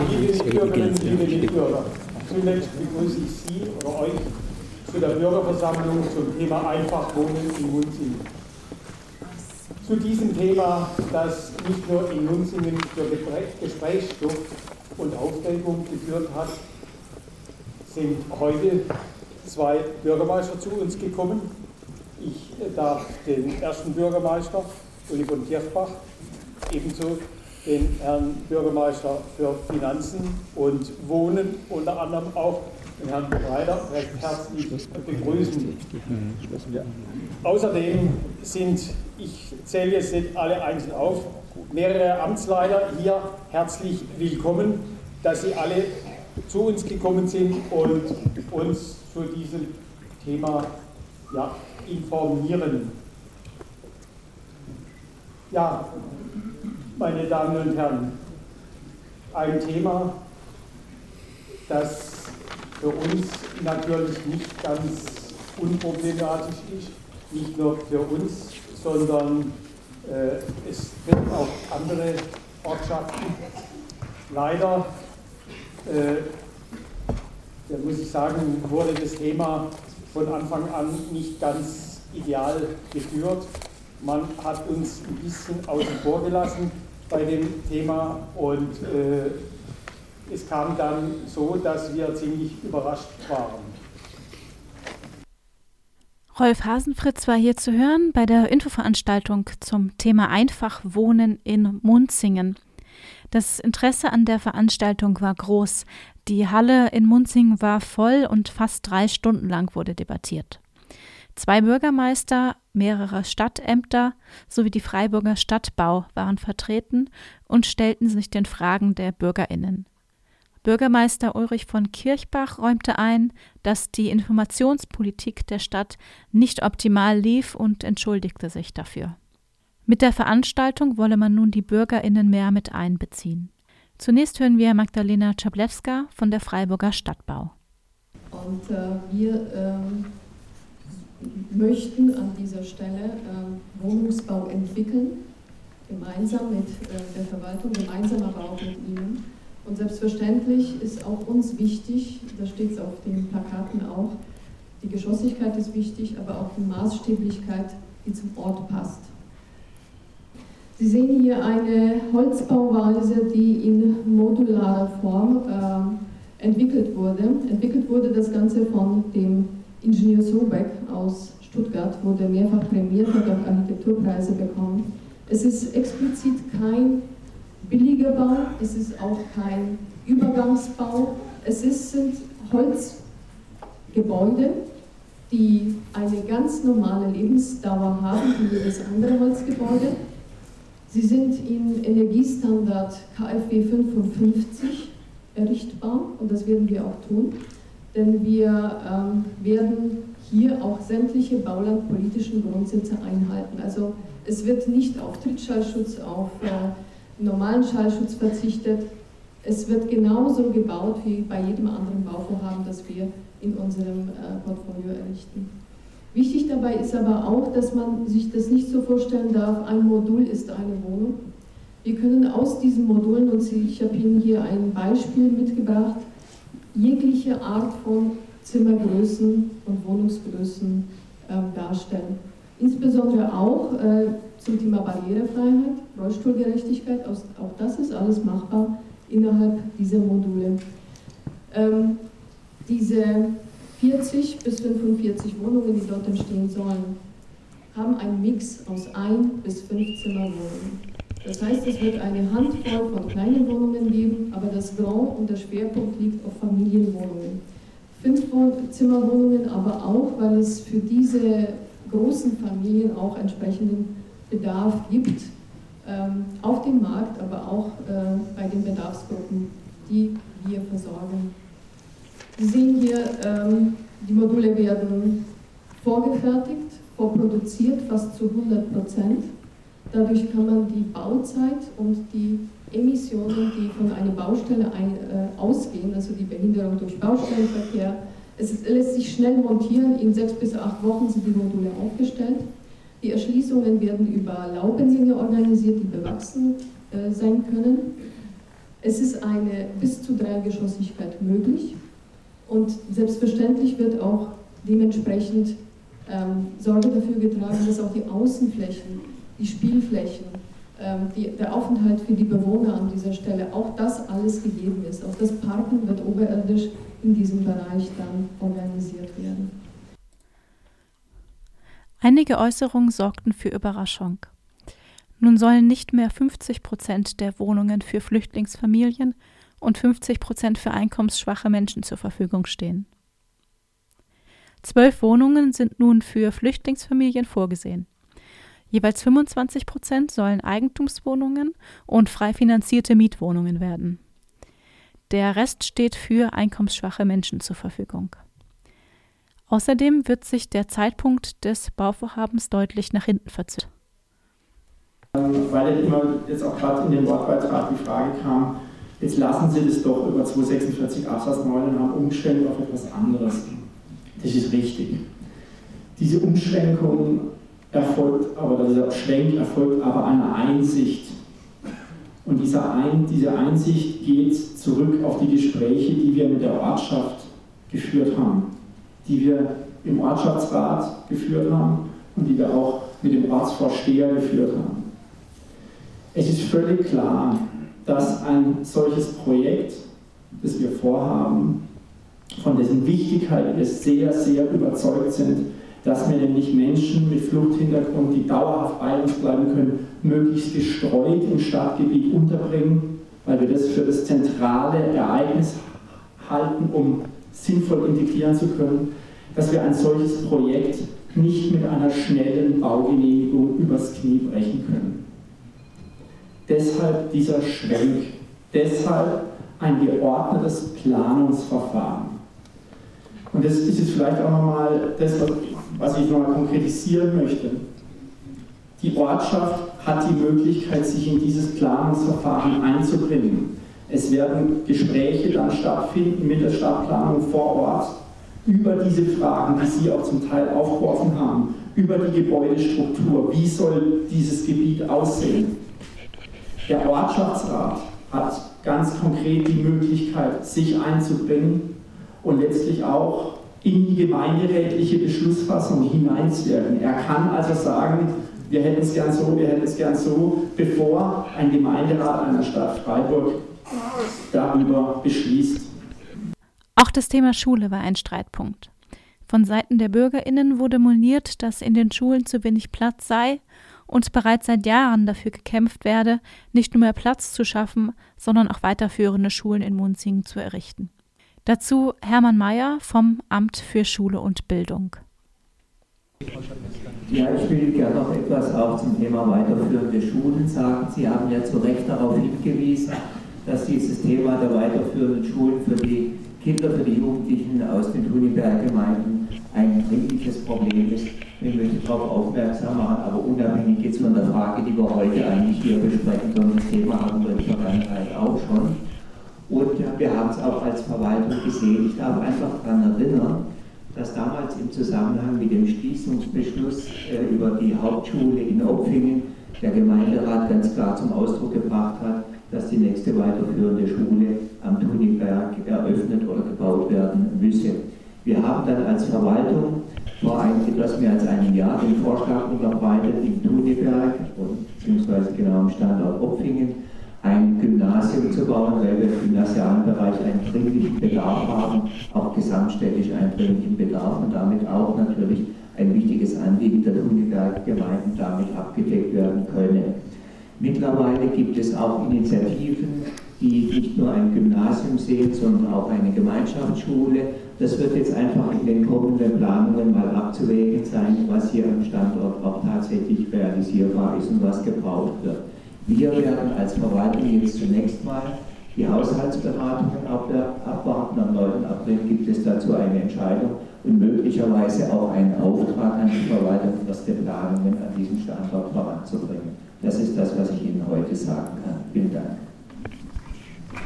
Liebe Mitbürgerinnen, liebe Mitbürger, zunächst begrüße ich Sie oder euch zu der Bürgerversammlung zum Thema Einfach Wohnen in Munzingen. Zu diesem Thema, das nicht nur in Munzingen für Gesprächsstoff und Aufregung geführt hat, sind heute zwei Bürgermeister zu uns gekommen. Ich darf den ersten Bürgermeister, Uli von Kirchbach, ebenso den Herrn Bürgermeister für Finanzen und Wohnen, unter anderem auch den Herrn Breiter, recht herzlich begrüßen. Außerdem sind, ich zähle jetzt nicht alle einzeln auf, mehrere Amtsleiter hier herzlich willkommen, dass Sie alle zu uns gekommen sind und uns zu diesem Thema ja, informieren. Ja, meine Damen und Herren, ein Thema, das für uns natürlich nicht ganz unproblematisch ist, nicht nur für uns, sondern äh, es wird auch andere Ortschaften. Leider, äh, da muss ich sagen, wurde das Thema von Anfang an nicht ganz ideal geführt. Man hat uns ein bisschen außen vor gelassen bei dem Thema und äh, es kam dann so, dass wir ziemlich überrascht waren. Rolf Hasenfritz war hier zu hören bei der Infoveranstaltung zum Thema Einfach Wohnen in Munzingen. Das Interesse an der Veranstaltung war groß. Die Halle in Munzingen war voll und fast drei Stunden lang wurde debattiert. Zwei Bürgermeister, mehrere Stadtämter sowie die Freiburger Stadtbau waren vertreten und stellten sich den Fragen der Bürgerinnen. Bürgermeister Ulrich von Kirchbach räumte ein, dass die Informationspolitik der Stadt nicht optimal lief und entschuldigte sich dafür. Mit der Veranstaltung wolle man nun die Bürgerinnen mehr mit einbeziehen. Zunächst hören wir Magdalena Czablewska von der Freiburger Stadtbau. Und äh, wir ähm möchten an dieser Stelle äh, Wohnungsbau entwickeln, gemeinsam mit äh, der Verwaltung, gemeinsam aber auch mit Ihnen. Und selbstverständlich ist auch uns wichtig, da steht es auf den Plakaten auch, die Geschossigkeit ist wichtig, aber auch die Maßstäblichkeit, die zum Ort passt. Sie sehen hier eine Holzbauweise, die in modularer Form äh, entwickelt wurde. Entwickelt wurde das Ganze von dem Ingenieur Sobeck aus Stuttgart wurde mehrfach prämiert, hat auch Architekturpreise bekommen. Es ist explizit kein billiger Bau, es ist auch kein Übergangsbau, es ist, sind Holzgebäude, die eine ganz normale Lebensdauer haben, wie jedes andere Holzgebäude. Sie sind im Energiestandard KfW 55 errichtbar und das werden wir auch tun denn wir ähm, werden hier auch sämtliche baulandpolitischen Grundsätze einhalten. Also es wird nicht auf Trittschallschutz, auf äh, normalen Schallschutz verzichtet. Es wird genauso gebaut wie bei jedem anderen Bauvorhaben, das wir in unserem äh, Portfolio errichten. Wichtig dabei ist aber auch, dass man sich das nicht so vorstellen darf, ein Modul ist eine Wohnung. Wir können aus diesen Modulen, und ich habe Ihnen hier ein Beispiel mitgebracht, jegliche Art von Zimmergrößen und Wohnungsgrößen äh, darstellen. Insbesondere auch äh, zum Thema Barrierefreiheit, Rollstuhlgerechtigkeit, auch das ist alles machbar innerhalb dieser Module. Ähm, diese 40 bis 45 Wohnungen, die dort entstehen sollen, haben einen Mix aus ein bis fünf Zimmerwohnungen. Das heißt, es wird eine Handvoll von kleinen Wohnungen geben, aber das Grand und der Schwerpunkt liegt auf Familienwohnungen. Fünf-Zimmerwohnungen aber auch, weil es für diese großen Familien auch entsprechenden Bedarf gibt, ähm, auf dem Markt, aber auch äh, bei den Bedarfsgruppen, die wir versorgen. Sie sehen hier, ähm, die Module werden vorgefertigt, vorproduziert, fast zu 100 Prozent. Dadurch kann man die Bauzeit und die Emissionen, die von einer Baustelle ein, äh, ausgehen, also die Behinderung durch Baustellenverkehr, es lässt sich schnell montieren. In sechs bis acht Wochen sind die Module aufgestellt. Die Erschließungen werden über Laubengänge organisiert, die bewachsen äh, sein können. Es ist eine bis zu Dreigeschossigkeit möglich und selbstverständlich wird auch dementsprechend ähm, Sorge dafür getragen, dass auch die Außenflächen, die Spielflächen, ähm, die, der Aufenthalt für die Bewohner an dieser Stelle, auch das alles gegeben ist. Auch das Parken wird oberirdisch in diesem Bereich dann organisiert werden. Einige Äußerungen sorgten für Überraschung. Nun sollen nicht mehr 50 Prozent der Wohnungen für Flüchtlingsfamilien und 50 Prozent für einkommensschwache Menschen zur Verfügung stehen. Zwölf Wohnungen sind nun für Flüchtlingsfamilien vorgesehen. Jeweils 25 Prozent sollen Eigentumswohnungen und frei finanzierte Mietwohnungen werden. Der Rest steht für einkommensschwache Menschen zur Verfügung. Außerdem wird sich der Zeitpunkt des Bauvorhabens deutlich nach hinten verzögert. Weil immer jetzt auch gerade in dem Wortbeitrag die Frage kam, jetzt lassen Sie das doch über 246 Absatz 9 und haben umgestellt auf etwas anderes. Das ist richtig. Diese Umschwenkung erfolgt, aber dieser Schwenk erfolgt aber einer Einsicht. Und diese, Ein, diese Einsicht geht zurück auf die Gespräche, die wir mit der Ortschaft geführt haben, die wir im Ortschaftsrat geführt haben und die wir auch mit dem Ortsvorsteher geführt haben. Es ist völlig klar, dass ein solches Projekt, das wir vorhaben, von dessen Wichtigkeit wir sehr, sehr überzeugt sind, dass wir nämlich Menschen mit Fluchthintergrund, die dauerhaft bei uns bleiben können, möglichst gestreut im Stadtgebiet unterbringen, weil wir das für das zentrale Ereignis halten, um sinnvoll integrieren zu können, dass wir ein solches Projekt nicht mit einer schnellen Baugenehmigung übers Knie brechen können. Deshalb dieser Schwenk, deshalb ein geordnetes Planungsverfahren. Und das ist jetzt vielleicht auch nochmal das, was ich nochmal konkretisieren möchte. Die Ortschaft hat die Möglichkeit, sich in dieses Planungsverfahren einzubringen. Es werden Gespräche dann stattfinden mit der Stadtplanung vor Ort über diese Fragen, die Sie auch zum Teil aufgeworfen haben, über die Gebäudestruktur. Wie soll dieses Gebiet aussehen? Der Ortschaftsrat hat ganz konkret die Möglichkeit, sich einzubringen und letztlich auch in die gemeinderätliche Beschlussfassung hineinzuwirken. Er kann also sagen, wir hätten es gern so, wir hätten es gern so, bevor ein Gemeinderat einer Stadt Freiburg darüber beschließt. Auch das Thema Schule war ein Streitpunkt. Von Seiten der Bürgerinnen wurde moniert, dass in den Schulen zu wenig Platz sei und bereits seit Jahren dafür gekämpft werde, nicht nur mehr Platz zu schaffen, sondern auch weiterführende Schulen in Munzingen zu errichten. Dazu Hermann Mayer vom Amt für Schule und Bildung. Ja, ich will gerne noch etwas auch zum Thema weiterführende Schulen sagen. Sie haben ja zu Recht darauf hingewiesen, dass dieses Thema der weiterführenden Schulen für die Kinder, für die Jugendlichen aus den Tuniberg-Gemeinden ein dringliches Problem ist. Ich möchte darauf aufmerksam machen, aber unabhängig jetzt von der Frage, die wir heute eigentlich hier besprechen, sondern das Thema haben wir in der Vergangenheit auch schon. Und wir haben es auch als Verwaltung gesehen. Ich darf einfach daran erinnern, dass damals im Zusammenhang mit dem Schließungsbeschluss äh, über die Hauptschule in Opfingen der Gemeinderat ganz klar zum Ausdruck gebracht hat, dass die nächste weiterführende Schule am Tuniberg eröffnet oder gebaut werden müsse. Wir haben dann als Verwaltung vor etwas mehr als einem Jahr den Vorschlag unterbreitet, im Tuniberg, beziehungsweise genau am Standort Opfingen, Gymnasium zu bauen, weil wir im gymnasialen Bereich einen dringlichen Bedarf haben, auch gesamtstädtisch einen dringlichen Bedarf und damit auch natürlich ein wichtiges Anliegen der Gemeinden damit abgedeckt werden könne. Mittlerweile gibt es auch Initiativen, die nicht nur ein Gymnasium sehen, sondern auch eine Gemeinschaftsschule. Das wird jetzt einfach in den kommenden Planungen mal abzuwägen sein, was hier am Standort auch tatsächlich realisierbar ist und was gebraucht wird. Wir werden als Verwaltung jetzt zunächst mal die Haushaltsberatungen abwarten. Am 9. April gibt es dazu eine Entscheidung und möglicherweise auch einen Auftrag an die Verwaltung, erste Planungen an diesem Standort voranzubringen. Das ist das, was ich Ihnen heute sagen kann. Vielen Dank.